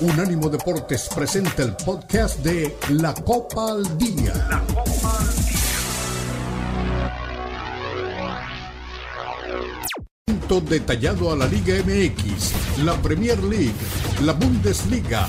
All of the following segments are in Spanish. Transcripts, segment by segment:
Unánimo Deportes presenta el podcast de La Copa al Día. La Copa al Día. Detallado a la Liga MX, la Premier League, la Bundesliga,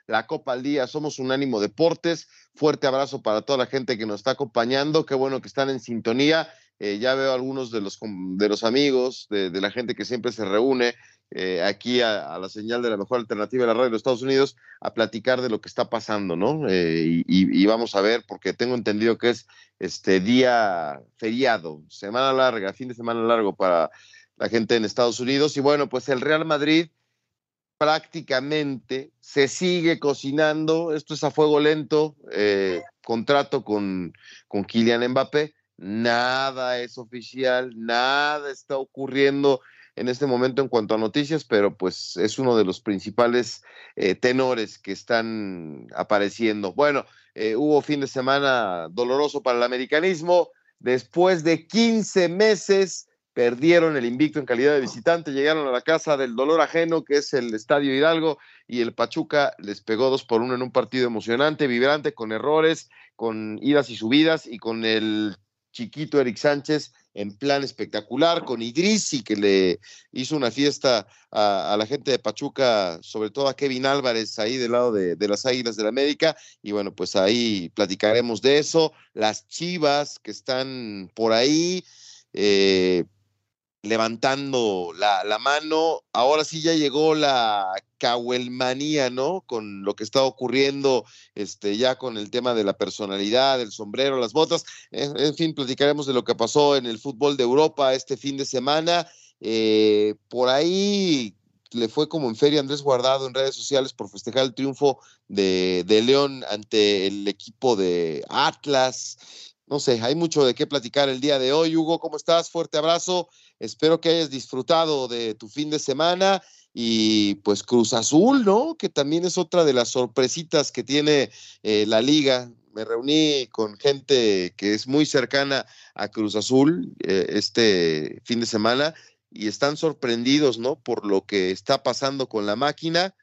la Copa al Día. Somos Unánimo Deportes. Fuerte abrazo para toda la gente que nos está acompañando. Qué bueno que están en sintonía. Eh, ya veo algunos de los, de los amigos, de, la gente que siempre se reúne eh, aquí a, la señal de la mejor alternativa de la radio de los Estados Unidos a platicar de lo que está pasando, ¿no? Eh, y, vamos a ver, porque tengo entendido que es este día feriado, semana larga, fin de semana largo para la gente en Estados Unidos. Y bueno, pues el Real Madrid prácticamente se sigue cocinando, esto es a fuego lento, eh, contrato con, con Kylian Mbappé, nada es oficial, nada está ocurriendo en este momento en cuanto a noticias, pero pues es uno de los principales eh, tenores que están apareciendo. Bueno, eh, hubo fin de semana doloroso para el americanismo, después de 15 meses perdieron el invicto en calidad de visitante, llegaron a la casa del dolor ajeno, que es el Estadio Hidalgo, y el Pachuca les pegó dos por uno en un partido emocionante, vibrante, con errores, con idas y subidas, y con el chiquito Eric Sánchez en plan espectacular, con Idrisi, que le hizo una fiesta a, la gente de Pachuca, sobre todo a Kevin Álvarez, ahí del lado de, de las Águilas de la América, y bueno, pues ahí platicaremos de eso, las Chivas que están por ahí, eh, levantando la, la, mano. Ahora sí ya llegó la cahuelmanía, ¿no? Con lo que está ocurriendo este, ya con el tema de la personalidad, el sombrero, las botas. En, fin, platicaremos de lo que pasó en el fútbol de Europa este fin de semana. Eh, por ahí le fue como en feria Andrés Guardado en redes sociales por festejar el triunfo de, de León ante el equipo de Atlas no sé, hay mucho de qué platicar el día de hoy. Hugo, ¿cómo estás? Fuerte abrazo. Espero que hayas disfrutado de tu fin de semana y pues Cruz Azul, ¿no? Que también es otra de las sorpresitas que tiene eh, la liga. Me reuní con gente que es muy cercana a Cruz Azul eh, este fin de semana y están sorprendidos, ¿no? Por lo que está pasando con la máquina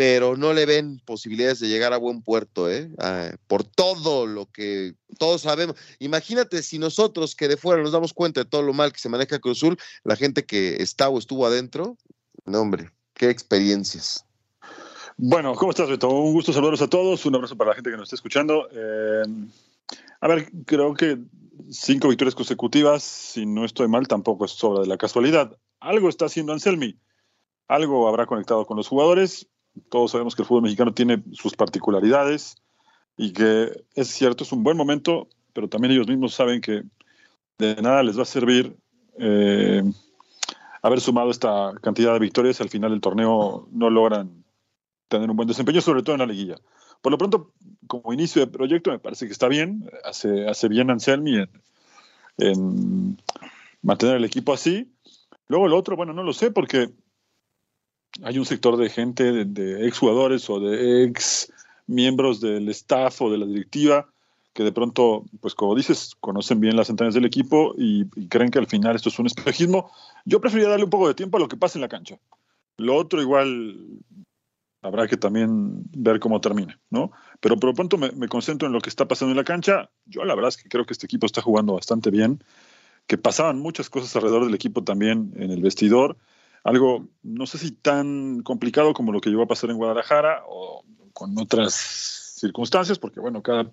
pero no le ven posibilidades de llegar a buen puerto, ¿eh? Ah, por todo lo que todos sabemos. Imagínate si nosotros que de fuera nos damos cuenta de todo lo mal que se maneja Cruz Azul, la gente que está o estuvo adentro, no hombre, qué experiencias. Bueno, ¿cómo estás, Beto? Un gusto saludarlos a todos, un abrazo para la gente que nos está escuchando. Eh, a ver, creo que cinco victorias consecutivas, si no estoy mal, tampoco es obra de la casualidad. Algo está haciendo Anselmi, algo habrá conectado con los jugadores todos sabemos que el fútbol mexicano tiene sus particularidades y que es cierto, es un buen momento, pero también ellos mismos saben que de nada les va a servir eh, haber sumado esta cantidad de victorias. Al final del torneo no logran tener un buen desempeño, sobre todo en la liguilla. Por lo pronto, como inicio de proyecto, me parece que está bien. Hace, hace bien Anselmi en, en mantener el equipo así. Luego el otro, bueno, no lo sé, porque hay un sector de gente, de, ex jugadores o de ex miembros del staff o de la directiva que de pronto, pues como dices, conocen bien las entrañas del equipo y, creen que al final esto es un espejismo. Yo preferiría darle un poco de tiempo a lo que pasa en la cancha. Lo otro igual habrá que también ver cómo termina, ¿no? Pero por lo pronto me, me, concentro en lo que está pasando en la cancha. Yo la verdad es que creo que este equipo está jugando bastante bien, que pasaban muchas cosas alrededor del equipo también en el vestidor algo, no sé si tan complicado como lo que llegó a pasar en Guadalajara o con otras circunstancias, porque bueno, cada,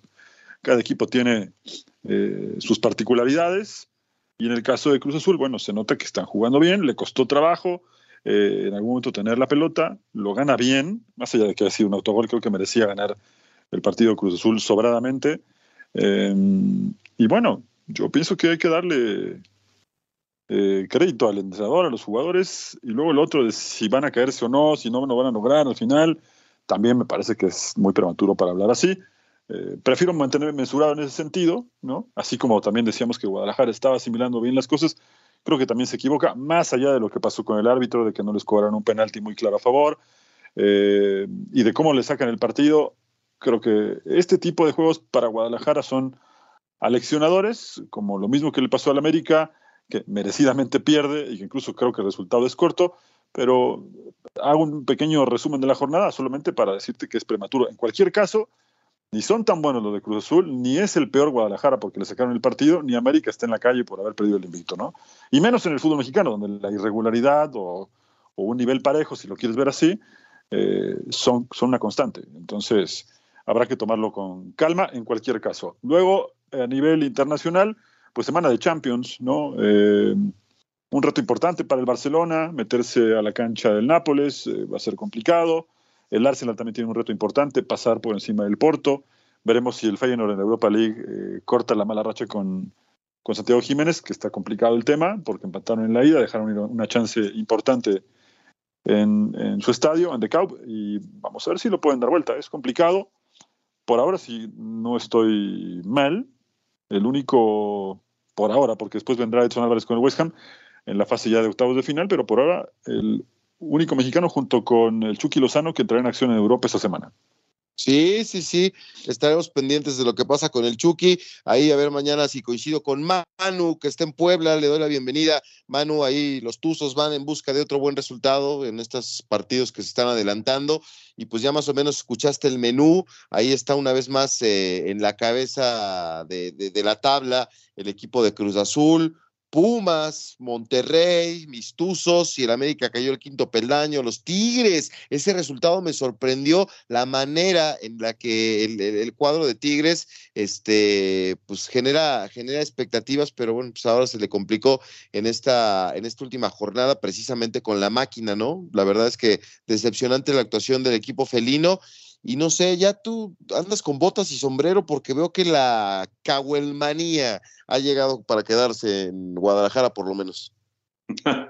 cada equipo tiene eh, sus particularidades. Y en el caso de Cruz Azul, bueno, se nota que están jugando bien, le costó trabajo eh, en algún momento tener la pelota, lo gana bien, más allá de que ha sido un autogol, creo que merecía ganar el partido Cruz Azul sobradamente. Eh, y bueno, yo pienso que hay que darle eh, crédito al entrenador, a los jugadores, y luego el otro de si van a caerse o no, si no lo van a lograr al final. también me parece que es muy prematuro para hablar así. Eh, prefiero mantenerme mesurado en ese sentido, ¿no? Así como también decíamos que Guadalajara estaba asimilando bien las cosas, creo que también se equivoca, más allá de lo que pasó con el árbitro, de que no les cobraron un penalti muy claro a favor, eh, y de cómo le sacan el partido, creo que este tipo de juegos para Guadalajara son aleccionadores, como lo mismo que le pasó al América, que merecidamente pierde y que incluso creo que el resultado es corto, pero hago un pequeño resumen de la jornada solamente para decirte que es prematuro. En cualquier caso, ni son tan buenos los de Cruz Azul, ni es el peor Guadalajara porque le sacaron el partido, ni América está en la calle por haber perdido el invicto, ¿no? Y menos en el fútbol mexicano, donde la irregularidad o, un nivel parejo, si lo quieres ver así, eh, son, son una constante. Entonces, habrá que tomarlo con calma en cualquier caso. Luego, a nivel internacional, pues semana de Champions, ¿no? Eh, un reto importante para el Barcelona, meterse a la cancha del Nápoles, eh, va a ser complicado. El Arsenal también tiene un reto importante, pasar por encima del Porto. Veremos si el Feyenoord en Europa League eh, corta la mala racha con, con Santiago Jiménez, que está complicado el tema, porque empataron en la ida, dejaron una chance importante en, en su estadio, en The Cub, y vamos a ver si lo pueden dar vuelta. Es complicado. Por ahora, si no estoy mal, el único, por ahora, porque después vendrá Edson Álvarez con el West Ham en la fase ya de octavos de final, pero por ahora el único mexicano junto con el Chucky Lozano que entrará en acción en Europa esta semana. Sí, sí, sí. Estaremos pendientes de lo que pasa con el Chucky. Ahí a ver mañana si coincido con Manu, que está en Puebla. Le doy la bienvenida. Manu, ahí los Tuzos van en busca de otro buen resultado en estos partidos que se están adelantando. Y pues ya más o menos escuchaste el menú. Ahí está una vez más eh, en la cabeza de la tabla el equipo de Cruz Azul Pumas, Monterrey, Mistuzos y el América cayó el quinto peldaño, los Tigres. Ese resultado me sorprendió la manera en la que el, cuadro de Tigres este, pues genera, genera expectativas, pero bueno, pues ahora se le complicó en esta, en esta última jornada precisamente con la máquina, ¿no? La verdad es que decepcionante la actuación del equipo felino y no sé, ya tú andas con botas y sombrero porque veo que la cahuelmanía ha llegado para quedarse en Guadalajara por lo menos.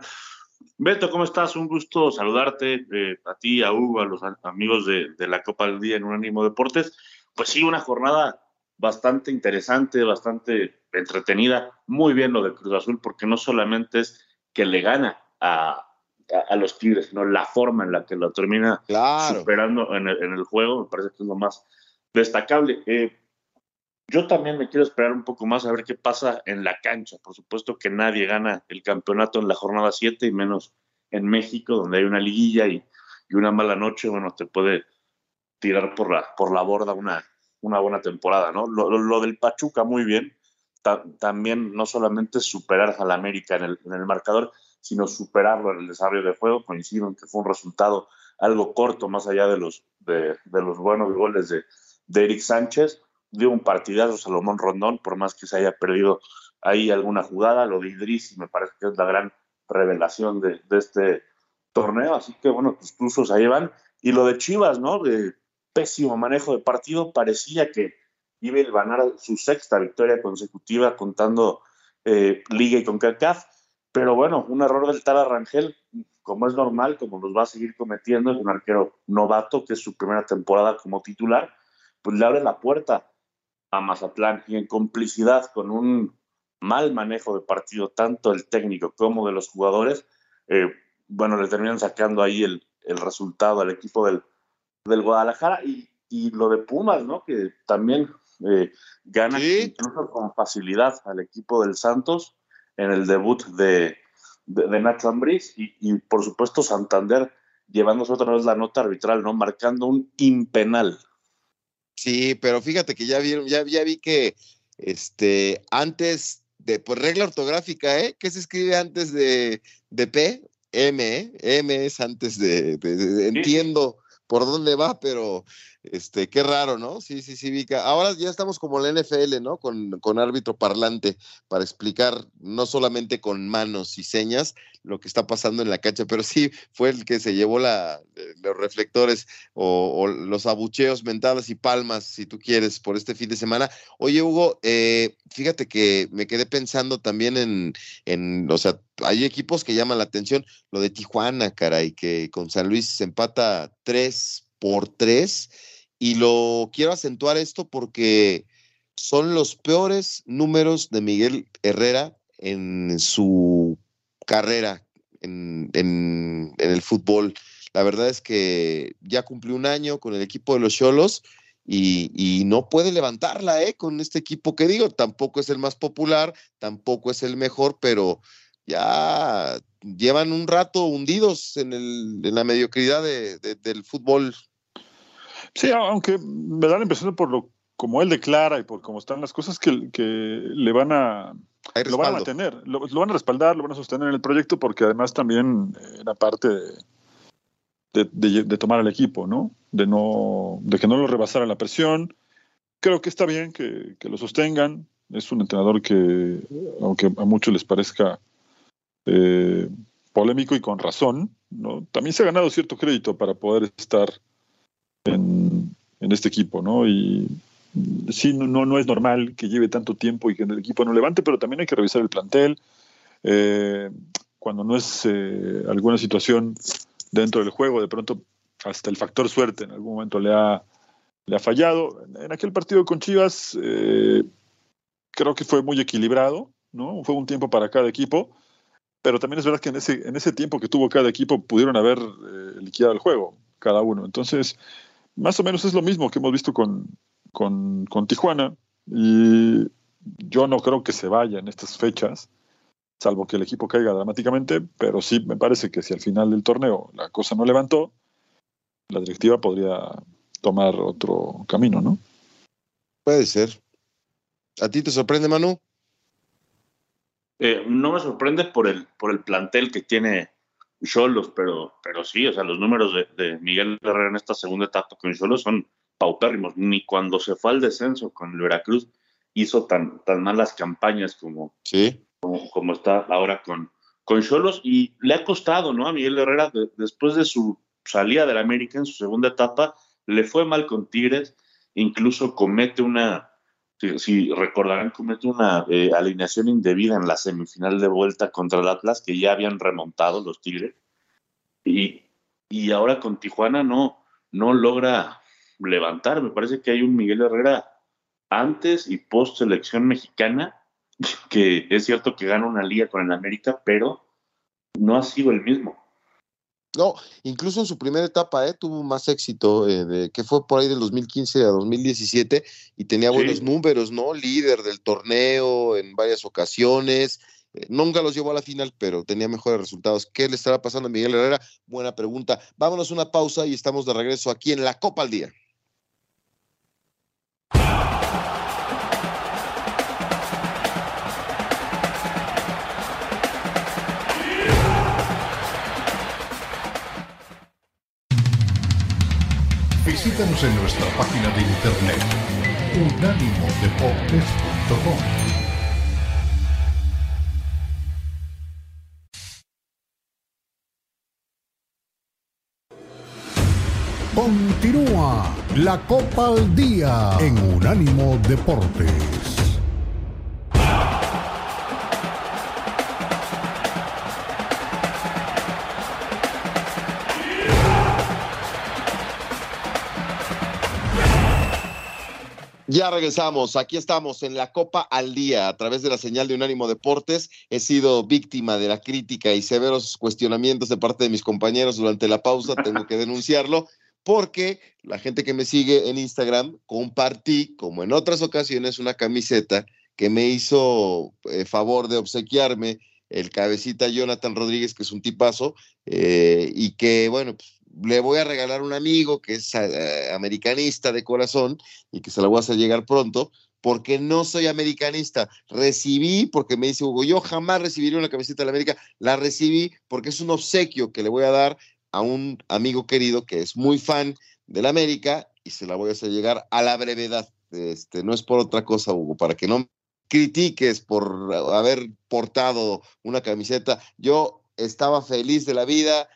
Beto, ¿cómo estás? Un gusto saludarte eh, a ti, a Hugo, a los amigos de, la Copa del Día en Unánimo Deportes. Pues sí, una jornada bastante interesante, bastante entretenida. Muy bien lo de Cruz Azul, porque no solamente es que le gana a, a, los Tigres, sino la forma en la que lo termina superando en el, juego, me parece que es lo más destacable. Eh, yo también me quiero esperar un poco más a ver qué pasa en la cancha. Por supuesto que nadie gana el campeonato en la jornada 7 y menos en México, donde hay una liguilla y, una mala noche, bueno, te puede tirar por la, por la borda una, una buena temporada, ¿no? Lo, del Pachuca, muy bien. también no solamente superar al América en el, en el marcador, sino superarlo en el desarrollo de juego. Coincido en que fue un resultado algo corto, más allá de los, de, los buenos goles de, de, Eric Sánchez. Dio un partidazo Salomón Rondón, por más que se haya perdido ahí alguna jugada. Lo de Idris me parece que es la gran revelación de, este torneo. Así que, bueno, los plusos ahí van. Y lo de Chivas, ¿no? De pésimo manejo de partido, parecía que iba a ganar su sexta victoria consecutiva contando eh, Liga y con CACAF pero bueno, un error del tal Rangel, como es normal, como los va a seguir cometiendo, es un arquero novato, que es su primera temporada como titular, pues le abre la puerta a Mazatlán. Y en complicidad con un mal manejo de partido, tanto el técnico como de los jugadores, eh, bueno, le terminan sacando ahí el, resultado al equipo del, del Guadalajara. Y, y, lo de Pumas, ¿no? Que también eh, gana incluso con facilidad al equipo del Santos en el debut de, de, Nacho Ambriz y, por supuesto Santander llevándose otra vez la nota arbitral, ¿no? Marcando un impenal. Sí, pero fíjate que ya vieron, ya, ya vi que este, antes de, pues regla ortográfica, ¿eh? ¿Qué se escribe antes de, de P? M, ¿eh? M es antes de, entiendo por dónde va, pero este, qué raro, ¿no? Sí, sí, sí, Vika. Ahora ya estamos como la NFL, ¿no? Con, con, árbitro parlante para explicar no solamente con manos y señas lo que está pasando en la cancha, pero sí fue el que se llevó eh, los reflectores o, los abucheos, mentadas y palmas, si tú quieres, por este fin de semana. Oye, Hugo, eh, fíjate que me quedé pensando también en, en, o sea, hay equipos que llaman la atención, lo de Tijuana, caray, que con San Luis se empata tres por tres. Y lo quiero acentuar esto porque son los peores números de Miguel Herrera en su carrera en, en, el fútbol. La verdad es que ya cumplió un año con el equipo de los Cholos y, y, no puede levantarla ¿eh? con este equipo que digo, tampoco es el más popular, tampoco es el mejor, pero ya llevan un rato hundidos en, el, en la mediocridad de, del fútbol. Sí, aunque me da la impresión por lo como él declara y por cómo están las cosas que, que le van a lo van a mantener, lo, van a respaldar, lo van a sostener en el proyecto porque además también era parte de, de, tomar al equipo, ¿no? De no de que no lo rebasara la presión. Creo que está bien que, que lo sostengan. Es un entrenador que, aunque a muchos les parezca eh, polémico y con razón, ¿no? también se ha ganado cierto crédito para poder estar en, este equipo, ¿no? Y sí, no, no es normal que lleve tanto tiempo y que el equipo no levante, pero también hay que revisar el plantel. Eh, cuando no es eh, alguna situación dentro del juego, de pronto hasta el factor suerte en algún momento le ha, le ha fallado. En aquel partido con Chivas creo que fue muy equilibrado, ¿no? Fue un tiempo para cada equipo pero también es verdad que en ese, en ese tiempo que tuvo cada equipo pudieron haber eh, liquidado el juego, cada uno. Entonces, más o menos es lo mismo que hemos visto con, con, con Tijuana. Y yo no creo que se vaya en estas fechas, salvo que el equipo caiga dramáticamente, pero sí me parece que si al final del torneo la cosa no levantó, la directiva podría tomar otro camino, ¿no? Puede ser. ¿A ti te sorprende, Manu? Eh, no me sorprende por el, por el plantel que tiene Cholos, pero, pero sí, o sea, los números de, Miguel Herrera en esta segunda etapa con Cholos son paupérrimos. Ni cuando se fue al descenso con el Veracruz hizo tan, tan malas campañas como, sí. como, está ahora con, con Cholos. Y le ha costado, ¿no? A Miguel Herrera, después de su salida del América en su segunda etapa, le fue mal con Tigres, incluso comete una, si, recordarán, comete una eh, alineación indebida en la semifinal de vuelta contra el Atlas, que ya habían remontado los Tigres. Y, y ahora con Tijuana no, no logra levantar. Me parece que hay un Miguel Herrera antes y post selección mexicana, que es cierto que gana una liga con el América, pero no ha sido el mismo. No, incluso en su primera etapa eh, tuvo más éxito, eh, que fue por ahí del 2015 a 2017 y tenía buenos números, ¿no? Líder del torneo en varias ocasiones. Eh, nunca los llevó a la final, pero tenía mejores resultados. ¿Qué le estará pasando a Miguel Herrera? Buena pregunta. Vámonos a una pausa y estamos de regreso aquí en la Copa al Día. Visítanos en nuestra página de internet unánimodeportes.com. Continúa la Copa al Día en Unánimo Deportes. Ya regresamos, aquí estamos en la Copa al Día a través de la señal de Unánimo Deportes. He sido víctima de la crítica y severos cuestionamientos de parte de mis compañeros durante la pausa, tengo que denunciarlo, porque la gente que me sigue en Instagram compartí, como en otras ocasiones, una camiseta que me hizo eh, favor de obsequiarme el cabecita Jonathan Rodríguez, que es un tipazo, eh, y que, bueno, pues le voy a regalar un amigo que es eh, americanista de corazón y que se la voy a hacer llegar pronto, porque no soy americanista. Recibí, porque me dice Hugo, yo jamás recibiré una camiseta de la América, la recibí porque es un obsequio que le voy a dar a un amigo querido que es muy fan de la América y se la voy a hacer llegar a la brevedad. Este, no es por otra cosa, Hugo, para que no critiques por haber portado una camiseta. Yo estaba feliz de la vida,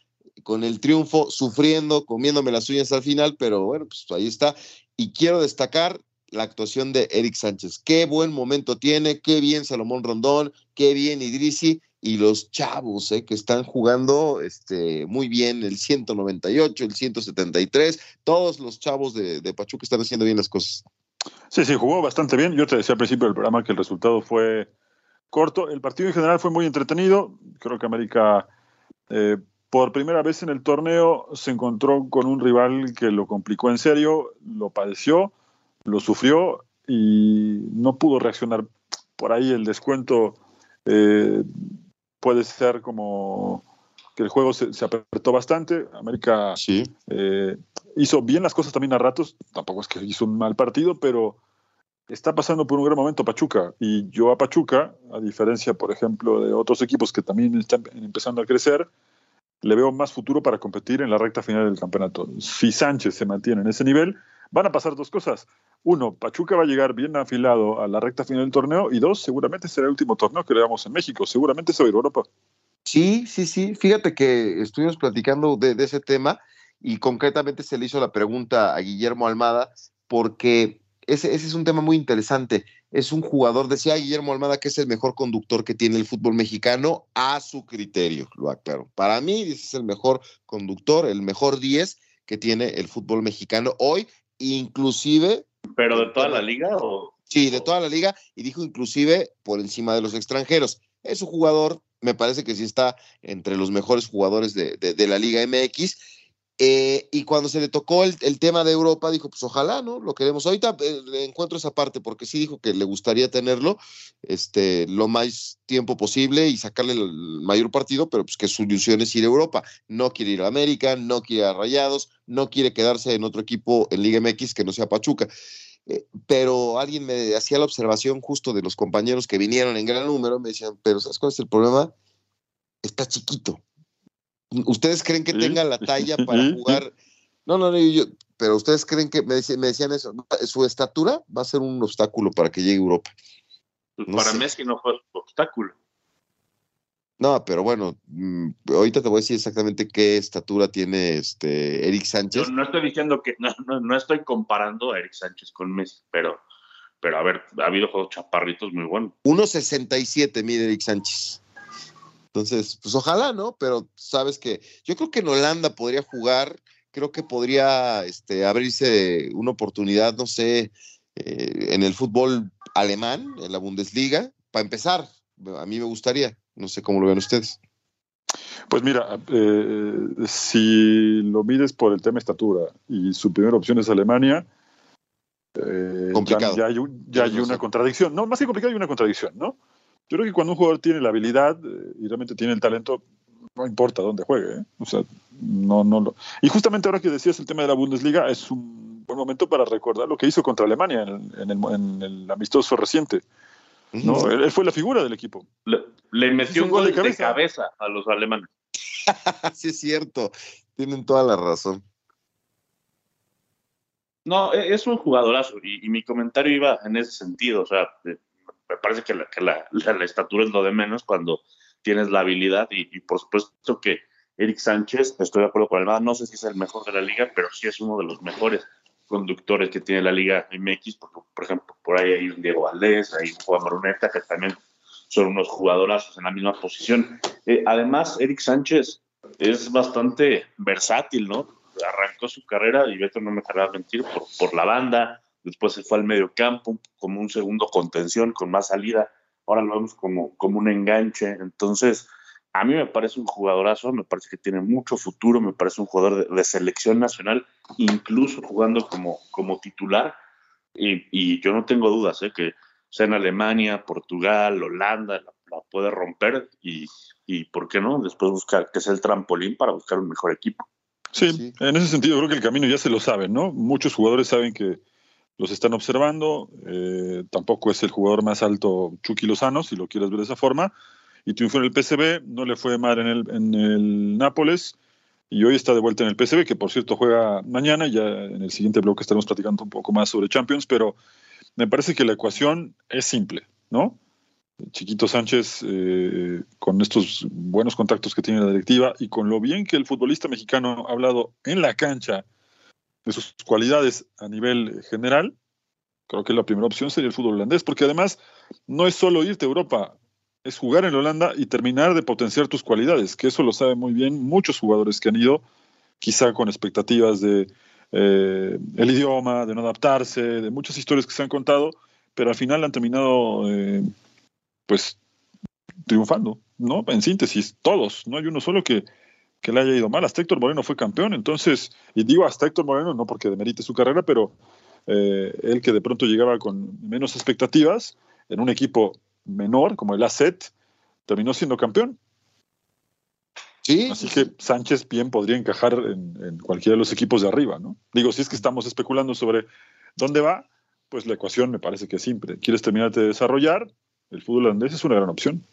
con el triunfo, sufriendo, comiéndome las uñas al final, pero bueno, pues ahí está. Y quiero destacar la actuación de Eric Sánchez. Qué buen momento tiene, qué bien Salomón Rondón, qué bien Idrisi. y los chavos eh, que están jugando este, muy bien, el 198, el 173, todos los chavos de, de Pachuca están haciendo bien las cosas. Sí, sí, jugó bastante bien. Yo te decía al principio del programa que el resultado fue corto. El partido en general fue muy entretenido. Creo que América, eh, por primera vez en el torneo, se encontró con un rival que lo complicó en serio, lo padeció, lo sufrió y no pudo reaccionar. Por ahí el descuento eh, puede ser como que el juego se, apretó bastante. América sí. Eh, hizo bien las cosas también a ratos. Tampoco es que hizo un mal partido, pero está pasando por un gran momento Pachuca. Y yo a Pachuca, a diferencia, por ejemplo, de otros equipos que también están empezando a crecer, le veo más futuro para competir en la recta final del campeonato. Si Sánchez se mantiene en ese nivel, van a pasar dos cosas. Uno, Pachuca va a llegar bien afilado a la recta final del torneo y dos, seguramente será el último torneo que le damos en México. Seguramente se va a ir a Europa. Sí, sí, sí. Fíjate que estuvimos platicando de, ese tema y concretamente se le hizo la pregunta a Guillermo Almada porque ese, ese, es un tema muy interesante. Es un jugador, decía Guillermo Almada, que es el mejor conductor que tiene el fútbol mexicano a su criterio, lo aclaro. Para mí, es el mejor conductor, el mejor 10 que tiene el fútbol mexicano hoy, inclusive ¿Pero de toda la liga o...? Sí, de toda la liga y dijo inclusive por encima de los extranjeros. Es un jugador, me parece que sí está entre los mejores jugadores de, de la Liga MX eh, y cuando se le tocó el, tema de Europa, dijo, pues ojalá, ¿no? Lo queremos. Ahorita eh, encuentro esa parte, porque sí dijo que le gustaría tenerlo este, lo más tiempo posible y sacarle el mayor partido, pero pues que su ilusión es ir a Europa. No quiere ir a América, no quiere ir a Rayados, no quiere quedarse en otro equipo en Liga MX que no sea Pachuca. Eh, pero alguien me hacía la observación justo de los compañeros que vinieron en gran número, me decían, pero ¿sabes cuál es el problema? Está chiquito ¿Ustedes creen que tenga la talla para jugar? No, no, no, yo, pero ustedes creen que me, decían, eso, su estatura va a ser un obstáculo para que llegue a Europa. Pues para mí es que no fue obstáculo. No, pero bueno, mm, ahorita te voy a decir exactamente qué estatura tiene este Eric Sánchez. Yo no estoy diciendo que, no, no, estoy comparando a Eric Sánchez con Messi, pero, pero a ver, ha habido juegos chaparritos muy buenos. 1.67 mide Eric Sánchez. Entonces, pues ojalá, ¿no? Pero sabes que yo creo que en Holanda podría jugar, creo que podría este, abrirse una oportunidad, no sé, eh, en el fútbol alemán, en la Bundesliga, para empezar. A mí me gustaría, no sé cómo lo ven ustedes. Pues mira, eh, si lo mides por el tema estatura y su primera opción es Alemania, eh, complicado. ya, hay, ya hay una contradicción. No, más que complicado, hay una contradicción, ¿no? Yo creo que cuando un jugador tiene la habilidad eh, y realmente tiene el talento, no importa dónde juegue. ¿eh? O sea, no, no lo... Y justamente ahora que decías el tema de la Bundesliga, es un buen momento para recordar lo que hizo contra Alemania en, el, amistoso reciente. ¿no? él, fue la figura del equipo. Le, metió un gol, de, cabeza. a los alemanes. sí, es cierto. Tienen toda la razón. No, e, es un jugadorazo y, y, mi comentario iba en ese sentido. O sea, me parece que, la, estatura es lo de menos cuando tienes la habilidad y, por supuesto que Eric Sánchez, estoy de acuerdo con el no sé si es el mejor de la liga, pero sí es uno de los mejores conductores que tiene la liga MX, porque por ejemplo por ahí hay un Diego Valdés, hay un Juan Maruneta, que también son unos jugadorazos en la misma posición. Eh, además, Eric Sánchez es bastante versátil, ¿no? Arrancó su carrera, y Beto no me querrá mentir, por, por la banda, después se fue al medio campo como un segundo contención con más salida, ahora lo vemos como, como un enganche, entonces a mí me parece un jugadorazo, me parece que tiene mucho futuro, me parece un jugador de, selección nacional, incluso jugando como, como titular, y, yo no tengo dudas, ¿eh? que sea en Alemania, Portugal, Holanda, la, puede romper y, y, ¿por qué no? Después buscar que sea el trampolín para buscar un mejor equipo. Sí, sí, en ese sentido creo que el camino ya se lo saben, ¿no? Muchos jugadores saben que los están observando. Eh, tampoco es el jugador más alto Chucky Lozano, si lo quieres ver de esa forma. Y triunfó en el PSV, no le fue mal en el, en el Nápoles. Y hoy está de vuelta en el PSV, que por cierto juega mañana. Ya en el siguiente bloque estaremos platicando un poco más sobre Champions. Pero me parece que la ecuación es simple, ¿no? Chiquito Sánchez, eh, con estos buenos contactos que tiene la directiva y con lo bien que el futbolista mexicano ha hablado en la cancha de sus cualidades a nivel general, creo que la primera opción sería el fútbol holandés, porque además no es solo irte a Europa. es jugar en Holanda y terminar de potenciar tus cualidades, que eso lo saben muy bien muchos jugadores que han ido, quizá con expectativas de eh, el idioma, de no adaptarse, de muchas historias que se han contado, pero al final han terminado, eh, pues, triunfando, ¿no? En síntesis, todos, no hay uno solo que, que le haya ido mal. Hasta Héctor Moreno fue campeón, entonces, y digo hasta Héctor Moreno no porque demerite su carrera, pero eh, él que de pronto llegaba con menos expectativas en un equipo menor como el ACET, terminó siendo campeón. Sí. Así que Sánchez bien podría encajar en, cualquiera de los equipos de arriba, ¿no? Digo, si es que estamos especulando sobre dónde va, pues la ecuación me parece que es simple. ¿Quieres terminar de desarrollar? El fútbol holandés es una gran opción.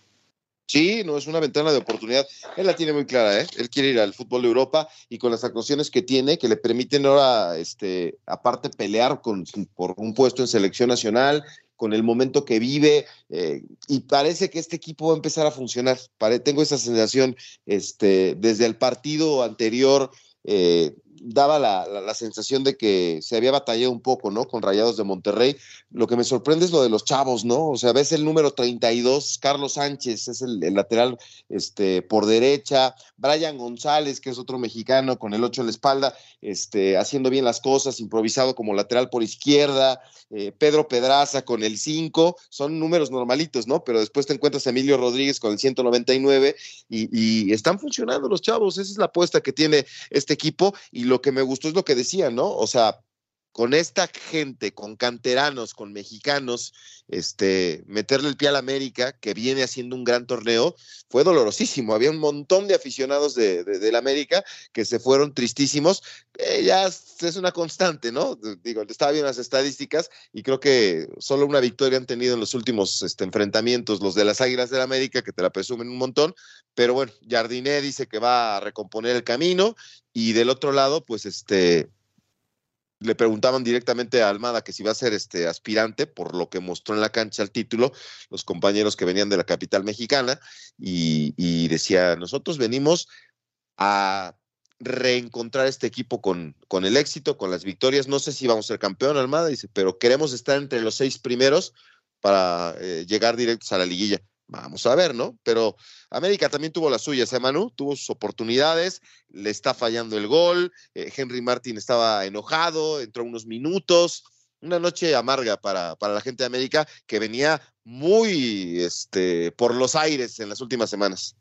Sí, no es una ventana de oportunidad. Él la tiene muy clara, ¿eh? Él quiere ir al fútbol de Europa y con las actuaciones que tiene, que le permiten ahora, este, aparte, pelear con, por un puesto en selección nacional, con el momento que vive, eh, y parece que este equipo va a empezar a funcionar. tengo esa sensación este, desde el partido anterior. Eh, daba la, sensación de que se había batallado un poco, ¿no? Con Rayados de Monterrey. Lo que me sorprende es lo de los chavos, ¿no? O sea, ves el número 32, Carlos Sánchez es el, lateral este, por derecha, Brian González, que es otro mexicano con el 8 en la espalda, este, haciendo bien las cosas, improvisado como lateral por izquierda, eh, Pedro Pedraza con el 5, son números normalitos, ¿no? Pero después te encuentras a Emilio Rodríguez con el 199 y, y están funcionando los chavos, esa es la apuesta que tiene este equipo y lo que me gustó es lo que decía, ¿no? O sea, con esta gente, con canteranos, con mexicanos, este, meterle el pie a la América, que viene haciendo un gran torneo, fue dolorosísimo. Había un montón de aficionados de, de, la América que se fueron tristísimos. ya es una constante, ¿no? Digo, estaba viendo las estadísticas y creo que solo una victoria han tenido en los últimos este, enfrentamientos los de las Águilas de la América, que te la presumen un montón. Pero bueno, Jardiné dice que va a recomponer el camino y del otro lado, pues este le preguntaban directamente a Almada que si iba a ser este aspirante, por lo que mostró en la cancha el título, los compañeros que venían de la capital mexicana, y, decía, nosotros venimos a reencontrar este equipo con, con, el éxito, con las victorias. No sé si vamos a ser campeón, Almada, dice, pero queremos estar entre los seis primeros para eh, llegar directos a la liguilla. Vamos a ver, ¿no? Pero América también tuvo las suyas, ¿eh, Manu? Tuvo sus oportunidades, le está fallando el gol, eh, Henry Martin estaba enojado, entró unos minutos. Una noche amarga para, para, la gente de América que venía muy este, por los aires en las últimas semanas.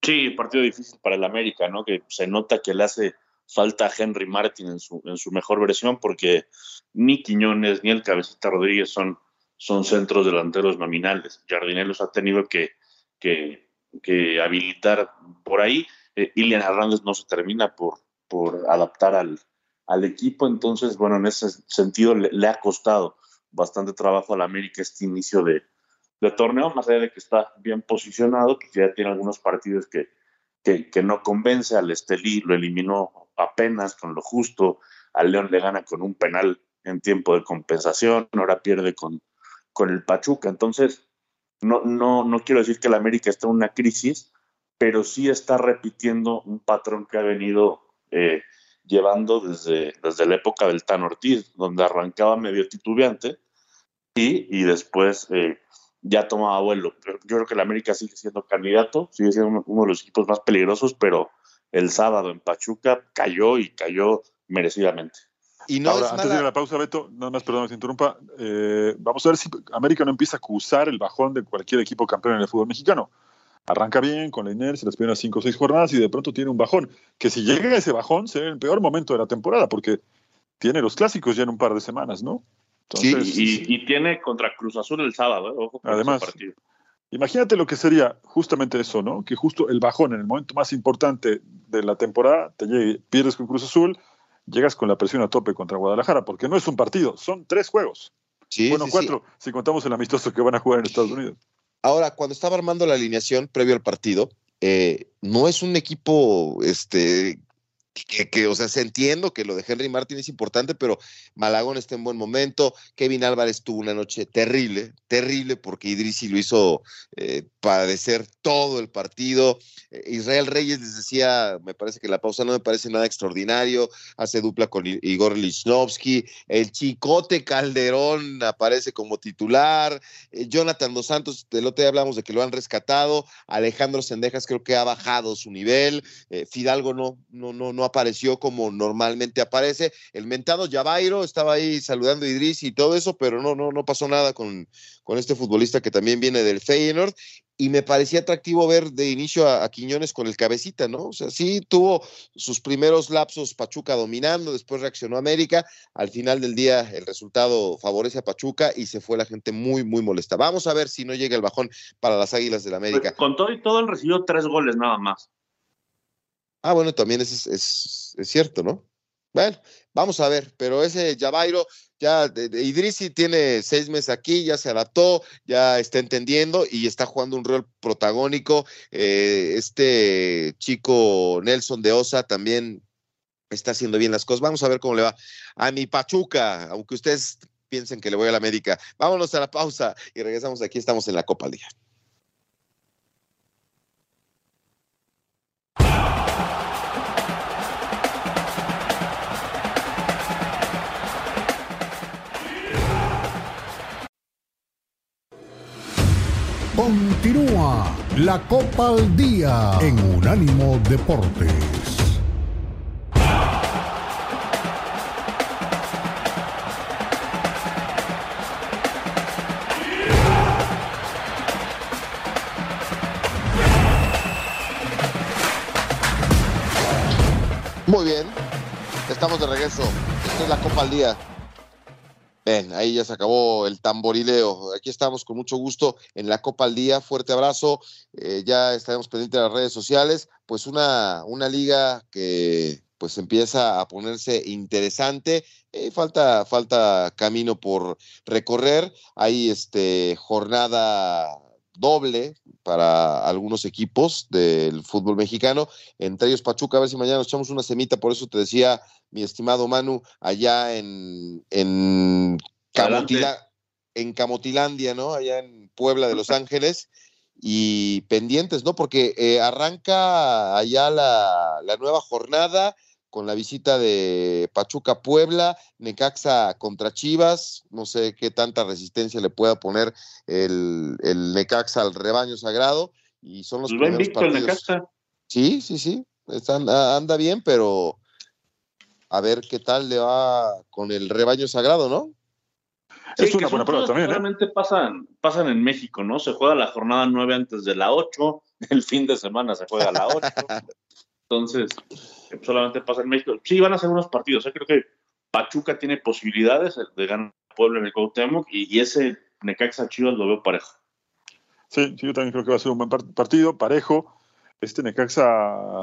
Sí, partido difícil para el América, ¿no? Que se nota que le hace falta a Henry Martin en su, en su mejor versión porque ni Quiñones ni el Cabecita Rodríguez son son centros delanteros nominales. Jardinelos ha tenido que, que, habilitar por ahí. Eh, Ilian Hernández no se termina por, por adaptar al, al equipo, entonces, bueno, en ese sentido le, ha costado bastante trabajo al América este inicio de, de, torneo, más allá de que está bien posicionado, que ya tiene algunos partidos que, que, que no convence, al Estelí lo eliminó apenas con lo justo, al León le gana con un penal en tiempo de compensación, ahora pierde con, con el Pachuca. Entonces, no, no, no quiero decir que el América está en una crisis, pero sí está repitiendo un patrón que ha venido eh, llevando desde, desde la época del Tan Ortiz, donde arrancaba medio titubeante y, y después eh, ya tomaba vuelo. Yo creo que el América sigue siendo candidato, sigue siendo uno de los equipos más peligrosos, pero el sábado en Pachuca cayó y cayó merecidamente. Y no Ahora, antes de ir a la pausa, Beto, nada más, perdón que te interrumpa, eh, vamos a ver si América no empieza a acusar el bajón de cualquier equipo campeón en el fútbol mexicano. Arranca bien con la inercia, las primeras cinco o seis jornadas y de pronto tiene un bajón. Que si llega a ese bajón, será el peor momento de la temporada, porque tiene los clásicos ya en un par de semanas, ¿no? sí, y, tiene contra Cruz Azul el sábado, ¿eh? Ojo Además, imagínate lo que sería justamente eso, ¿no? Que justo el bajón en el momento más importante de la temporada, te llegue, pierdes con Cruz Azul, llegas con la presión a tope contra Guadalajara, porque no es un partido, son tres juegos. bueno, cuatro, si contamos el amistoso que van a jugar en Estados Unidos. Ahora, cuando estaba armando la alineación previo al partido, eh, no es un equipo este, que, o sea, se entiendo que lo de Henry Martin es importante, pero Malagón está en buen momento. Kevin Álvarez tuvo una noche terrible, terrible, porque Idrisi lo hizo eh, padecer todo el partido. Eh, Israel Reyes les decía, me parece que la pausa no me parece nada extraordinario, hace dupla con Igor Lichnowsky. El Chicote Calderón aparece como titular. Eh, Jonathan Dos Santos, del otro día hablamos de que lo han rescatado. Alejandro Sendejas creo que ha bajado su nivel. Fidalgo no, no, no, no apareció como normalmente aparece. El mentado Javairo estaba ahí saludando a Idris y todo eso, pero no, no, no pasó nada con, con este futbolista que también viene del Feyenoord. Y me parecía atractivo ver de inicio a, Quiñones con el cabecita, ¿no? O sea, sí tuvo sus primeros lapsos Pachuca dominando, después reaccionó América. Al final del día, el resultado favorece a Pachuca y se fue la gente muy, muy molesta. Vamos a ver si no llega el bajón para las Águilas del la América. Pues, con todo y todo, él recibió tres goles nada más. Ah, bueno, también es, es, cierto, ¿no? Bueno, vamos a ver, pero ese Javairo, ya Idrisi tiene seis meses aquí, ya se adaptó, ya está entendiendo y está jugando un rol protagónico. Eh, este chico Nelson de Osa también está haciendo bien las cosas. Vamos a ver cómo le va a mi Pachuca, aunque ustedes piensen que le voy a la América. Vámonos a la pausa y regresamos aquí, estamos en la Copa al Continúa la Copa al Día en Unánimo Deportes. Muy bien, estamos de regreso. Esta es la Copa al Día. Ven, ahí ya se acabó el tamborileo. Aquí estamos con mucho gusto en la Copa al Día. Fuerte abrazo. Eh, ya estaremos pendientes de las redes sociales. Pues una, una liga que pues empieza a ponerse interesante. Falta, falta camino por recorrer. Hay este, jornada doble para algunos equipos del fútbol mexicano, entre ellos Pachuca, a ver si mañana nos echamos una semita, por eso te decía mi estimado Manu, allá en, en, en Camotilandia, ¿no? Allá en Puebla de Los Ángeles, y pendientes, ¿no? Porque eh, arranca allá la, la nueva jornada, con la visita de Pachuca Puebla, Necaxa contra Chivas, no sé qué tanta resistencia le pueda poner el, Necaxa al rebaño sagrado, y son los primeros partidos. Sí, sí, sí, anda bien, pero a ver qué tal le va con el rebaño sagrado, ¿no? es una buena prueba también. Realmente ¿eh? pasan, pasan en México, ¿no? Se juega la jornada 9 antes de la 8, el fin de semana se juega la 8. Entonces, solamente pasa en México. Sí, van a ser unos partidos. Yo creo que Pachuca tiene posibilidades de ganar Pueblo en el Cuauhtémoc y, ese Necaxa Chivas lo veo parejo. Sí, yo también creo que va a ser un buen partido, parejo. Este Necaxa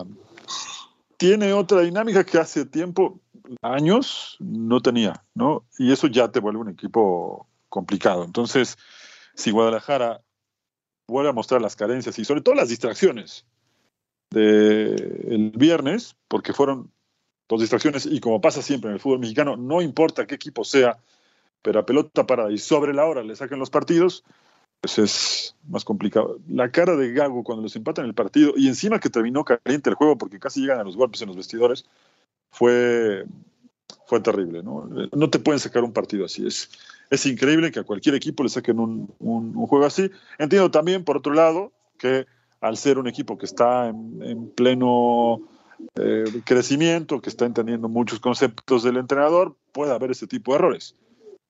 tiene otra dinámica que hace tiempo, años, no tenía, ¿no? Y eso ya te vuelve un equipo complicado. Entonces, si Guadalajara vuelve a mostrar las carencias y sobre todo las distracciones el viernes, porque fueron dos distracciones y como pasa siempre en el fútbol mexicano, no importa qué equipo sea, pero a pelota parada y sobre la hora le sacan los partidos, pues es más complicado. La cara de Gago cuando los empatan el partido y encima que terminó caliente el juego porque casi llegan a los golpes en los vestidores, fue, fue terrible. ¿no? no te pueden sacar un partido así. Es, es increíble que a cualquier equipo le saquen un juego así. Entiendo también, por otro lado, que al ser un equipo que está en, pleno eh, crecimiento, que está entendiendo muchos conceptos del entrenador, puede haber ese tipo de errores,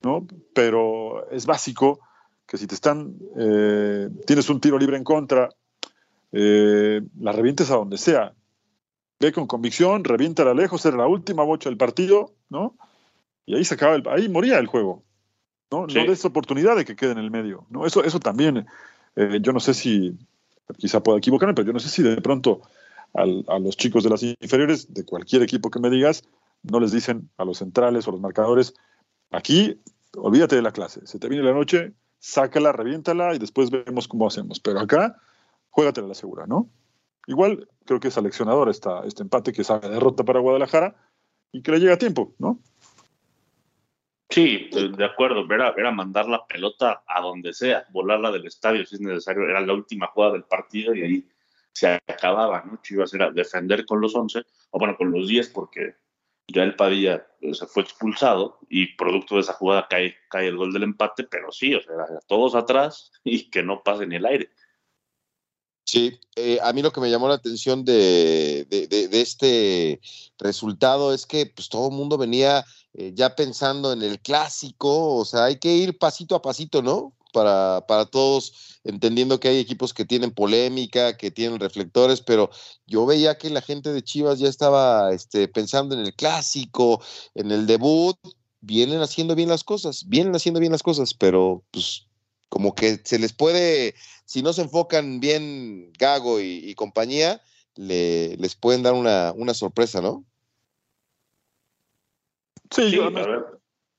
¿no? Pero es básico que si te están, eh, tienes un tiro libre en contra, eh, la revientes a donde sea. Ve con convicción, revienta lejos, era la última bocha del partido, ¿no? Y ahí se acaba el, ahí moría el juego. ¿no? No des oportunidad de que quede en el medio. ¿no? Eso, eso también, yo no sé si quizá pueda equivocarme, pero yo no sé si de pronto a los chicos de las inferiores, de cualquier equipo que me digas, no les dicen a los centrales o los marcadores, aquí olvídate de la clase, se te viene la noche, sácala, reviéntala y después vemos cómo hacemos. Pero acá, juégatela la segura, ¿no? Igual creo que es aleccionador esta, este empate que sabe derrota para Guadalajara y que le llega a tiempo, ¿no? Sí, de acuerdo, era, era mandar la pelota a donde sea, volarla del estadio si es necesario, era la última jugada del partido y ahí se acababa, ¿no? Chivas era defender con los 11, o bueno, con los 10 porque ya el Padilla eh, se fue expulsado y producto de esa jugada cae, cae el gol del empate, pero sí, o sea, todos atrás y que no pase ni el aire. Sí, eh, a mí lo que me llamó la atención de, de, este resultado es que pues todo el mundo venía eh, ya pensando en el clásico, o sea, hay que ir pasito a pasito, ¿no? Para, para todos, entendiendo que hay equipos que tienen polémica, que tienen reflectores, pero yo veía que la gente de Chivas ya estaba este, pensando en el clásico, en el debut, vienen haciendo bien las cosas, vienen haciendo bien las cosas, pero pues como que se les puede, si no se enfocan bien Gago y, compañía, le, les pueden dar una, una sorpresa, ¿no? Sí, a ver,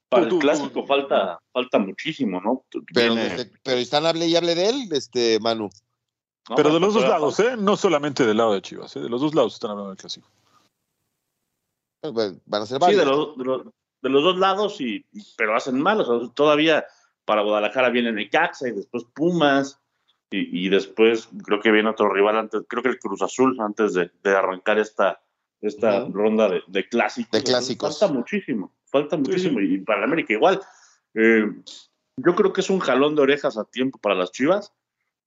para el clásico falta, falta muchísimo, ¿no? Pero, pero, están hable y hable de él, este Manu. pero de los dos lados, ¿eh? No solamente del lado de Chivas, ¿eh? De los dos lados están hablando del clásico. Pues, van a ser varios. Sí, de los, de los, dos lados, y, pero hacen mal. O sea, todavía para Guadalajara viene Necaxa y después Pumas y, después creo que viene otro rival antes, creo que el Cruz Azul antes de, arrancar esta, esta ronda de, de, clásicos. De clásicos. Falta muchísimo, falta muchísimo y para América igual. Eh, yo creo que es un jalón de orejas a tiempo para las Chivas,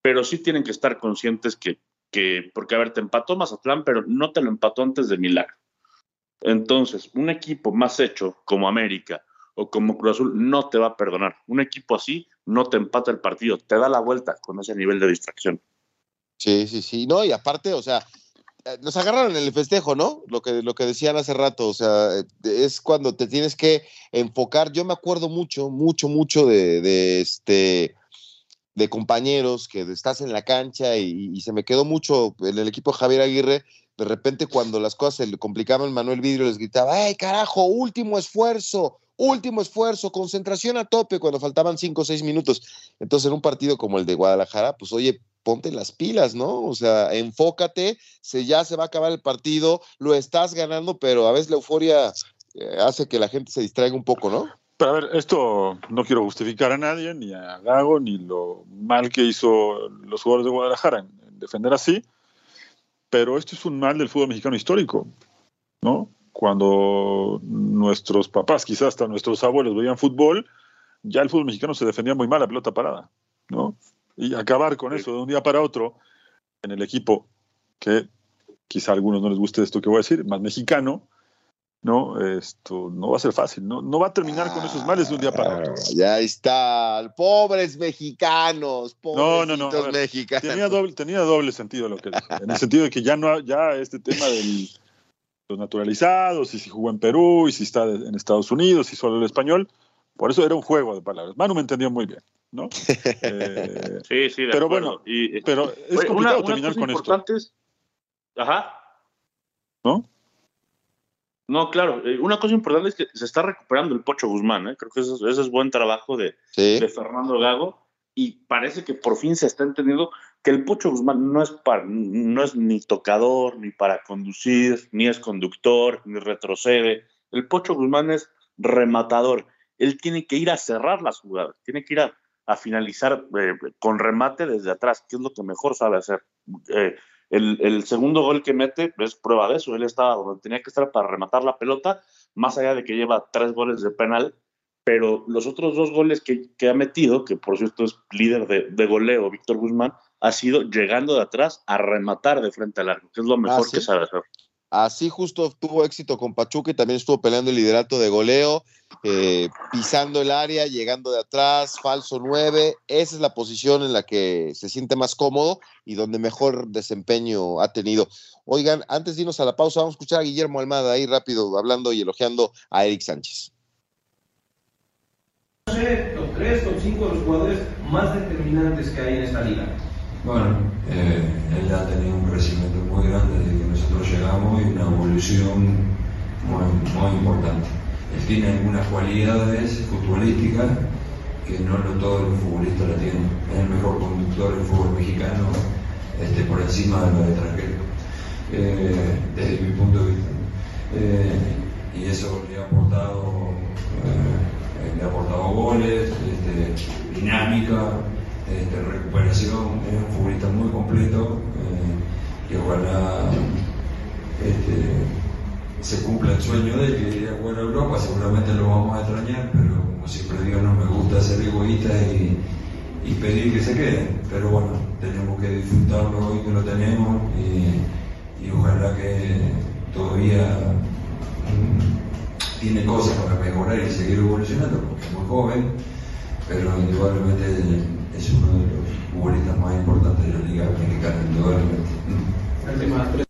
pero sí tienen que estar conscientes que, que porque a ver, te empató Mazatlán, pero no te lo empató antes de Milagro. Entonces, un equipo más hecho como América, o como Cruz Azul no te va a perdonar. Un equipo así no te empata el partido, te da la vuelta con ese nivel de distracción. Sí, sí, sí. No, y aparte, o sea, nos agarraron en el festejo, ¿no? Lo que, lo que decían hace rato, o sea, eh, es cuando te tienes que enfocar. Yo me acuerdo mucho, mucho, mucho de, este de compañeros que estás en la cancha y, y, se me quedó mucho en el equipo de Javier Aguirre. De repente, cuando las cosas se le complicaban, Manuel Vidrio les gritaba: ¡Ay, carajo! Último esfuerzo, último esfuerzo, concentración a tope cuando faltaban cinco o seis minutos. Entonces, en un partido como el de Guadalajara, pues oye, ponte las pilas, ¿no? O sea, enfócate, ya se va a acabar el partido, lo estás ganando, pero a veces la euforia eh, hace que la gente se distraiga un poco, ¿no? Pero a ver, esto no quiero justificar a nadie, ni a Gago, ni lo mal que hizo los jugadores de Guadalajara en defender así, pero esto es un mal del fútbol mexicano histórico, ¿no? Cuando nuestros papás, quizás hasta nuestros abuelos veían fútbol, ya el fútbol mexicano se defendía muy mal a pelota parada, ¿no? Y acabar con eso de un día para otro en el equipo que quizá a algunos no les guste esto que voy a decir, más mexicano, ¿no? Esto no va a ser fácil, ¿no? No va a terminar con esos males de un día para otro. Ah, ya está, pobres mexicanos, pobres no, no, no, mexicanos. Tenía doble, tenía doble sentido lo que dije, en el sentido de que ya no, ya este tema del los naturalizados, y si jugó en Perú, y si está en Estados Unidos, y solo el español. Por eso era un juego de palabras. Manu me entendió muy bien, ¿no? Eh, sí, sí, de pero bueno, y, pero es complicado terminar con esto. Ajá. ¿No? No, claro. Eh, una cosa importante es que se está recuperando el Pocho Guzmán. ¿eh? Creo que ese, es buen trabajo de, de Fernando Gago y parece que por fin se está entendiendo que el Pocho Guzmán no es, para, no es ni tocador, ni para conducir, ni es conductor, ni retrocede. El Pocho Guzmán es rematador. Él tiene que ir a cerrar las jugadas, tiene que ir a, finalizar eh, con remate desde atrás, que es lo que mejor sabe hacer. Eh, el, el, segundo gol que mete es prueba de eso. Él estaba donde tenía que estar para rematar la pelota, más allá de que lleva tres goles de penal pero los otros dos goles que, ha metido, que por cierto es líder de, goleo, Víctor Guzmán, ha sido llegando de atrás a rematar de frente al arco, que es lo mejor que sabe hacer. Así justo tuvo éxito con Pachuca y también estuvo peleando el liderato de goleo, eh, pisando el área, llegando de atrás, falso 9. Esa es la posición en la que se siente más cómodo y donde mejor desempeño ha tenido. Oigan, antes de irnos a la pausa, vamos a escuchar a Guillermo Almada ahí rápido hablando y elogiando a Eric Sánchez top 3, top 5 de los jugadores más determinantes que hay en esta liga? Bueno, eh, él ha tenido un crecimiento muy grande desde que nosotros llegamos y una evolución muy, muy importante. Él tiene algunas cualidades futbolísticas que no, no todos los futbolistas la tienen. Es el mejor conductor del fútbol mexicano este, por encima de los extranjeros. eh, desde mi punto de vista. Eh, y eso le ha aportado, le ha aportado goles, este, dinámica, este, recuperación, es un futbolista muy completo y ojalá este, se cumpla el sueño de él que iría a jugar a Europa, seguramente lo vamos a extrañar, pero como siempre digo, no me gusta ser egoísta y, pedir que se quede, pero bueno, tenemos que disfrutarlo hoy que lo tenemos y, ojalá que todavía mm, tiene cosas para mejorar y seguir evolucionando, porque es muy joven, pero indudablemente es uno de los futbolistas más importantes de la Liga Mexicana, indudablemente.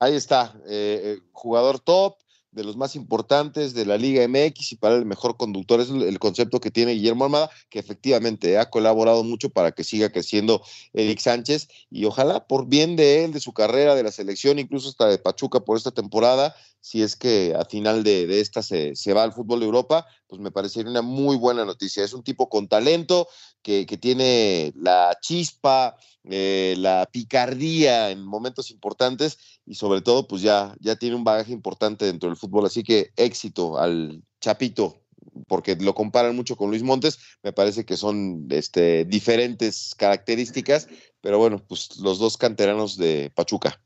Ahí está, eh, eh, jugador top, de los más importantes de la Liga MX y para el mejor conductor. Es el concepto que tiene Guillermo Armada, que efectivamente ha colaborado mucho para que siga creciendo Eric Sánchez y ojalá por bien de él, de su carrera, de la selección, incluso hasta de Pachuca por esta temporada, si es que a final de, esta se, se, va al fútbol de Europa, pues me parecería una muy buena noticia. Es un tipo con talento, que, que tiene la chispa, eh, la picardía en momentos importantes y sobre todo pues ya, ya tiene un bagaje importante dentro del fútbol. Así que éxito al Chapito, porque lo comparan mucho con Luis Montes, me parece que son este, diferentes características, pero bueno, pues los dos canteranos de Pachuca.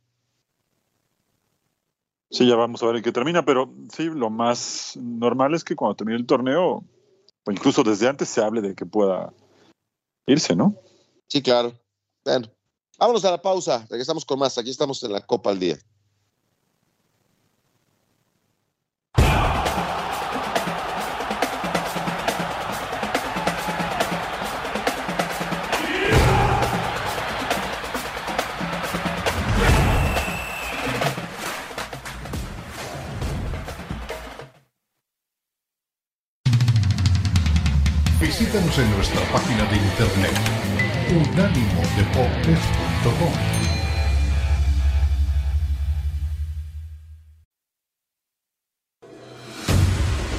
Sí, ya vamos a ver en qué termina, pero sí, lo más normal es que cuando termine el torneo, o incluso desde antes, se hable de que pueda irse, ¿no? Sí, claro. Bueno, vámonos a la pausa. Regresamos con más. Aquí estamos en la Copa al Día. Visítanos en nuestra página de internet unánimodeportes.com.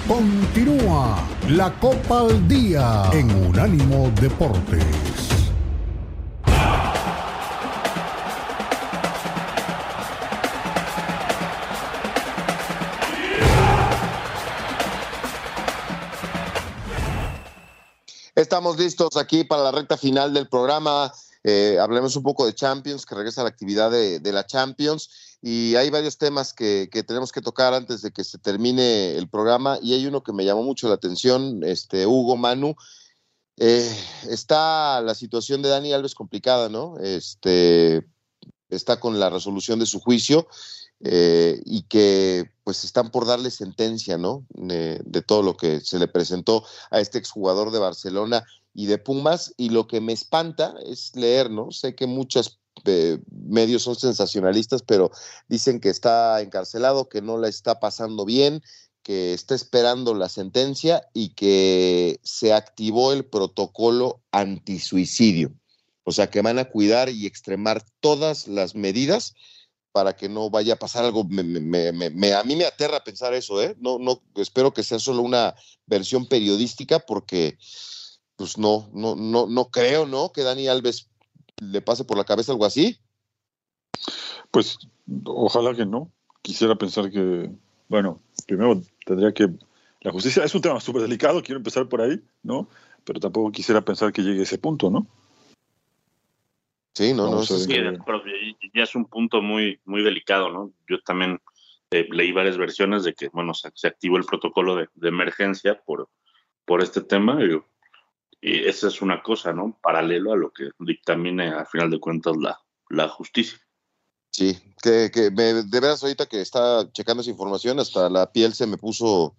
Continúa la Copa al Día en Unánimo Deportes. Estamos listos aquí para la recta final del programa. Eh, hablemos un poco de Champions, que regresa a la actividad de, la Champions. Y hay varios temas que, tenemos que tocar antes de que se termine el programa. Y hay uno que me llamó mucho la atención, este, Hugo Manu. Eh, está la situación de Dani Alves complicada, ¿no? Este, está con la resolución de su juicio. Eh, y que pues están por darle sentencia, ¿no? De, todo lo que se le presentó a este exjugador de Barcelona y de Pumas. Y lo que me espanta es leer, ¿no? Sé que muchos eh, medios son sensacionalistas, pero dicen que está encarcelado, que no la está pasando bien, que está esperando la sentencia y que se activó el protocolo antisuicidio. O sea, que van a cuidar y extremar todas las medidas para que no vaya a pasar algo. Me, a mí me aterra pensar eso, ¿eh? No, no, espero que sea solo una versión periodística porque, pues no, no, no, no creo, ¿no? Que Dani Alves le pase por la cabeza algo así. Pues ojalá que no. Quisiera pensar que, bueno, primero tendría que, la justicia es un tema súper delicado, quiero empezar por ahí, ¿no? Pero tampoco quisiera pensar que llegue a ese punto, ¿no? Sí, no, no. ya es un punto muy, muy delicado, ¿no? Yo también eh, leí varias versiones de que, bueno, se, activó el protocolo de, emergencia por, por este tema y, y, esa es una cosa, ¿no? Paralelo a lo que dictamine, al final de cuentas, la, la justicia. Sí, que, que me, de veras ahorita que está checando esa información, hasta la piel se me puso,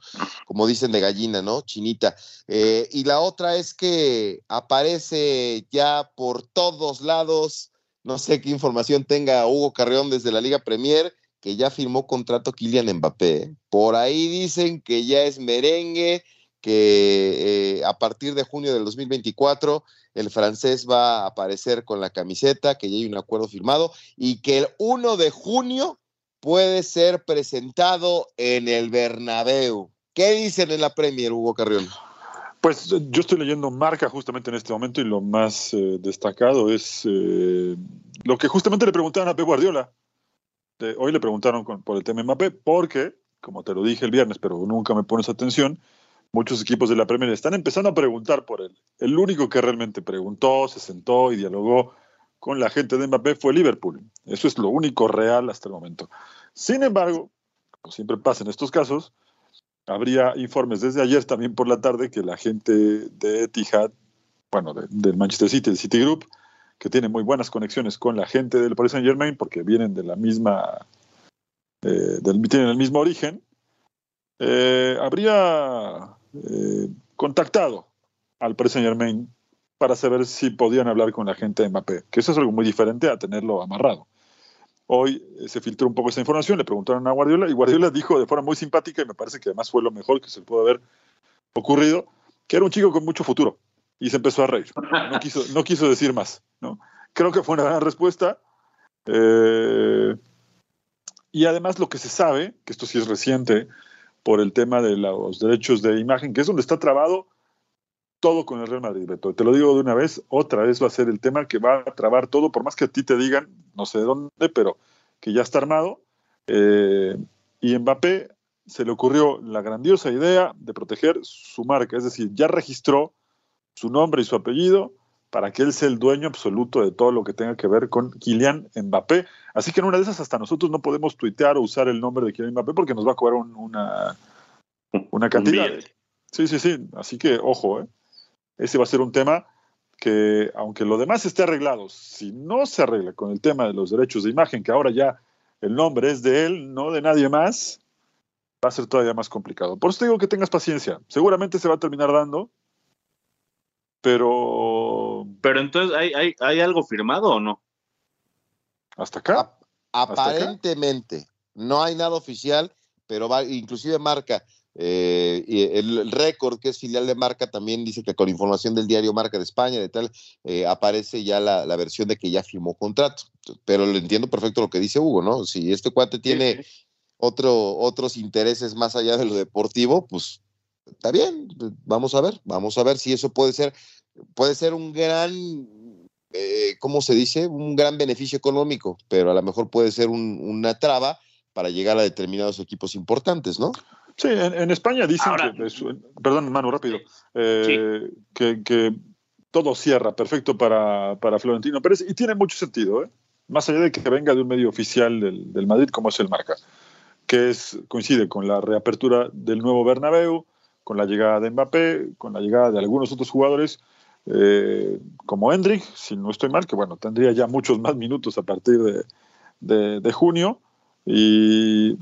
como dicen, de gallina, ¿no? Chinita. Eh, y la otra es que aparece ya por todos lados, no sé qué información tenga Hugo Carrión desde la Liga Premier, que ya firmó contrato Kylian Mbappé. Por ahí dicen que ya es merengue, que eh, a partir de junio del 2024 el francés va a aparecer con la camiseta, que ya hay un acuerdo firmado y que el 1 de junio puede ser presentado en el Bernabéu. ¿Qué dicen en la Premier, Hugo Carrión? Pues yo estoy leyendo Marca justamente en este momento y lo más eh, destacado es eh, lo que justamente le preguntaban a Pep Guardiola. hoy le preguntaron por el tema Mbappé, porque, como te lo dije el viernes, pero nunca me pones atención, muchos equipos de la Premier están empezando a preguntar por él. El único que realmente preguntó, se sentó y dialogó con la gente de Mbappé fue Liverpool. Eso es lo único real hasta el momento. Sin embargo, como siempre pasa en estos casos, habría informes desde ayer también por la tarde que la gente de Etihad, bueno, de- del Manchester City, del Citigroup, que tiene muy buenas conexiones con la gente del Paris Saint Germain porque vienen de la misma, eh, tienen el mismo origen, eh, habría eh, contactado al Paris Saint Germain para saber si podían hablar con la gente de Mbappé, que eso es algo muy diferente a tenerlo amarrado. Hoy eh, se filtró un poco esa información, le preguntaron a Guardiola y Guardiola dijo de forma muy simpática y me parece que además fue lo mejor que se pudo haber ocurrido, que era un chico con mucho futuro y se empezó a reír. No quiso, no quiso decir más. ¿no? Creo que fue una gran respuesta. Eh, y además lo que se sabe, que esto sí es reciente, por el tema de los derechos de imagen, que es donde está trabado todo con el Real Madrid, Beto. Te lo digo de una vez, otra vez va a ser el tema que va a trabar todo, por más que a ti te digan, no sé de dónde, pero que ya está armado. Eh, y Mbappé se le ocurrió la grandiosa idea de proteger su marca, es decir, ya registró su nombre y su apellido para que él sea el dueño absoluto de todo lo que tenga que ver con Kylian Mbappé. Así que en una de esas hasta nosotros no podemos tuitear o usar el nombre de Kylian Mbappé porque nos va a cobrar un- una, una Un cantidad. Sí, sí, sí. Así que ojo, ¿eh? ese va a ser un tema que, aunque lo demás esté arreglado, si no se arregla con el tema de los derechos de imagen, que ahora ya el nombre es de él, no de nadie más, va a ser todavía más complicado. Por eso te digo que tengas paciencia. Seguramente se va a terminar dando, pero Pero entonces, ¿hay, hay, ¿hay algo firmado o no? hasta acá. Ap- Aparentemente, no hay nada oficial, pero va, inclusive marca, eh, y el, el récord, que es filial de marca, también dice que con información del diario Marca de España, de tal, eh, aparece ya la, la versión de que ya firmó contrato. Pero lo entiendo perfecto lo que dice Hugo, ¿no? Si este cuate tiene Sí, sí. otro, otros intereses más allá de lo deportivo, pues está bien, vamos a ver, vamos a ver si eso puede ser, puede ser un gran, eh, ¿cómo se dice? Un gran beneficio económico, pero a lo mejor puede ser un- una traba para llegar a determinados equipos importantes, ¿no? Sí, en, en España dicen Ahora- que, es- perdón, Manu, rápido, eh, que, que todo cierra perfecto para, para Florentino Pérez y tiene mucho sentido, ¿eh? más allá de que venga de un medio oficial del, del Madrid como es el Marca, que es, coincide con la reapertura del nuevo Bernabéu, con la llegada de Mbappé, con la llegada de algunos otros jugadores eh, como Hendrik, si no estoy mal, que bueno, tendría ya muchos más minutos a partir de, de- junio y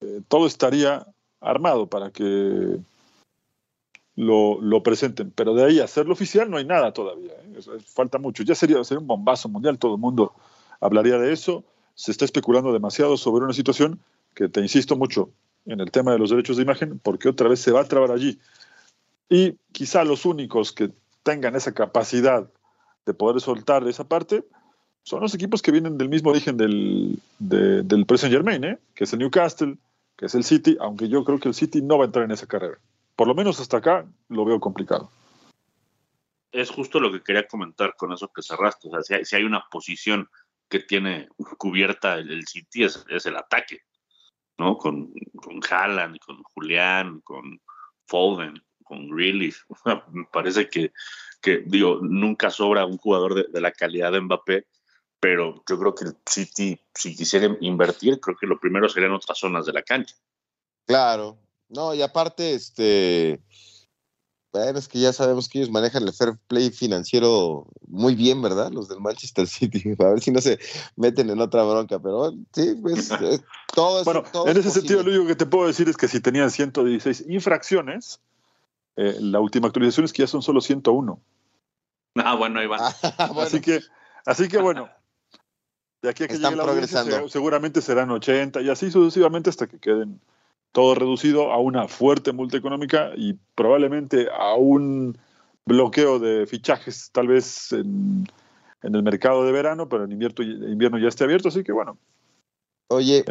eh, todo estaría armado para que lo, lo presenten. Pero de ahí hacerlo oficial no hay nada todavía. ¿eh? Falta mucho. Ya sería, sería un bombazo mundial, todo el mundo hablaría de eso. Se está especulando demasiado sobre una situación que te insisto mucho en el tema de los derechos de imagen, porque otra vez se va a trabar allí. Y quizá los únicos que tengan esa capacidad de poder soltar esa parte son los equipos que vienen del mismo origen del, de- del Paris Germain, ¿eh? que es el Newcastle, que es el City, aunque yo creo que el City no va a entrar en esa carrera. Por lo menos hasta acá lo veo complicado. Es justo lo que quería comentar con eso que cerraste. O si hay, una posición que tiene cubierta el, City es el ataque, ¿no? Con, con Haaland, con Julián, con Foden, con Grealish. Me parece que, que, digo, nunca sobra un jugador de, de la calidad de Mbappé, pero yo creo que el City, si quisiera invertir, creo que lo primero serían otras zonas de la cancha. Claro. No, y aparte, este, bueno, es que ya sabemos que ellos manejan el fair play financiero muy bien, ¿verdad? Los del Manchester City. A ver si no se meten en otra bronca, pero sí, pues eh, todo es Bueno, todo en es ese sentido, lo único que te puedo decir es que si tenían 116 infracciones, eh, la última actualización es que ya son solo 101. Ah, bueno, ahí van. Ah, bueno, Así que, así que bueno, de aquí a que Están llegue la progresando. se- seguramente serán 80 y así sucesivamente hasta que queden todo reducido a una fuerte multa económica y probablemente a un bloqueo de fichajes tal vez en, en el mercado de verano, pero en invierno, invierno ya esté abierto, así que bueno, Oye,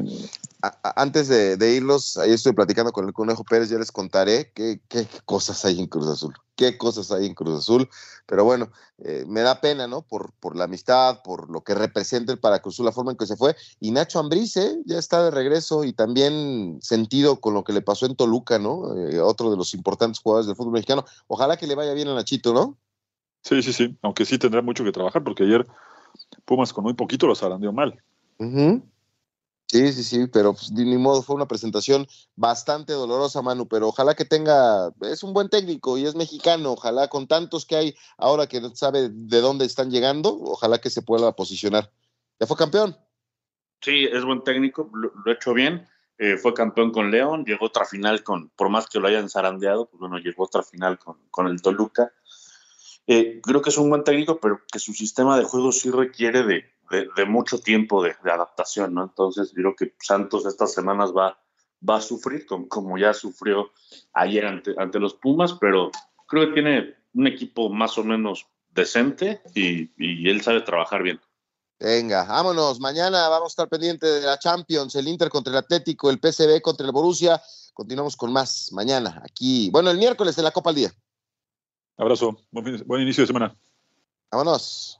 antes de, irlos, ahí estoy platicando con el Conejo Pérez, ya les contaré qué, cosas hay en Cruz Azul, qué cosas hay en Cruz Azul, pero bueno, eh, me da pena, ¿no? Por, por la amistad, por lo que representa el para Cruz Azul, la forma en que se fue, y Nacho Ambriz, ¿eh? ya está de regreso y también sentido con lo que le pasó en Toluca, ¿no? Eh, otro de los importantes jugadores del fútbol mexicano. Ojalá que le vaya bien a Nachito, ¿no? Sí, sí, sí, aunque sí tendrá mucho que trabajar, porque ayer Pumas con muy poquito los arandeó mal. Sí, sí, sí, pero pues, ni modo, fue una presentación bastante dolorosa, Manu, pero ojalá que tenga, es un buen técnico y es mexicano, ojalá con tantos que hay ahora que no sabe de dónde están llegando, ojalá que se pueda posicionar. ¿Ya fue campeón? Sí, es buen técnico, lo, ha hecho bien, eh, fue campeón con León, llegó otra final con, por más que lo hayan zarandeado, pues bueno, llegó otra final con, con el Toluca. Eh, creo que es un buen técnico, pero que su sistema de juego sí requiere de, de, mucho tiempo de, adaptación, ¿no? Entonces, creo que Santos estas semanas va, va a sufrir, como, ya sufrió ayer ante, ante los Pumas, pero creo que tiene un equipo más o menos decente y, y él sabe trabajar bien. Venga, vámonos. Mañana vamos a estar pendientes de la Champions, el Inter contra el Atlético, el PSV contra el Borussia. Continuamos con más mañana aquí. Bueno, el miércoles de la Copa al Día. Abrazo. buen inicio de semana. Vámonos.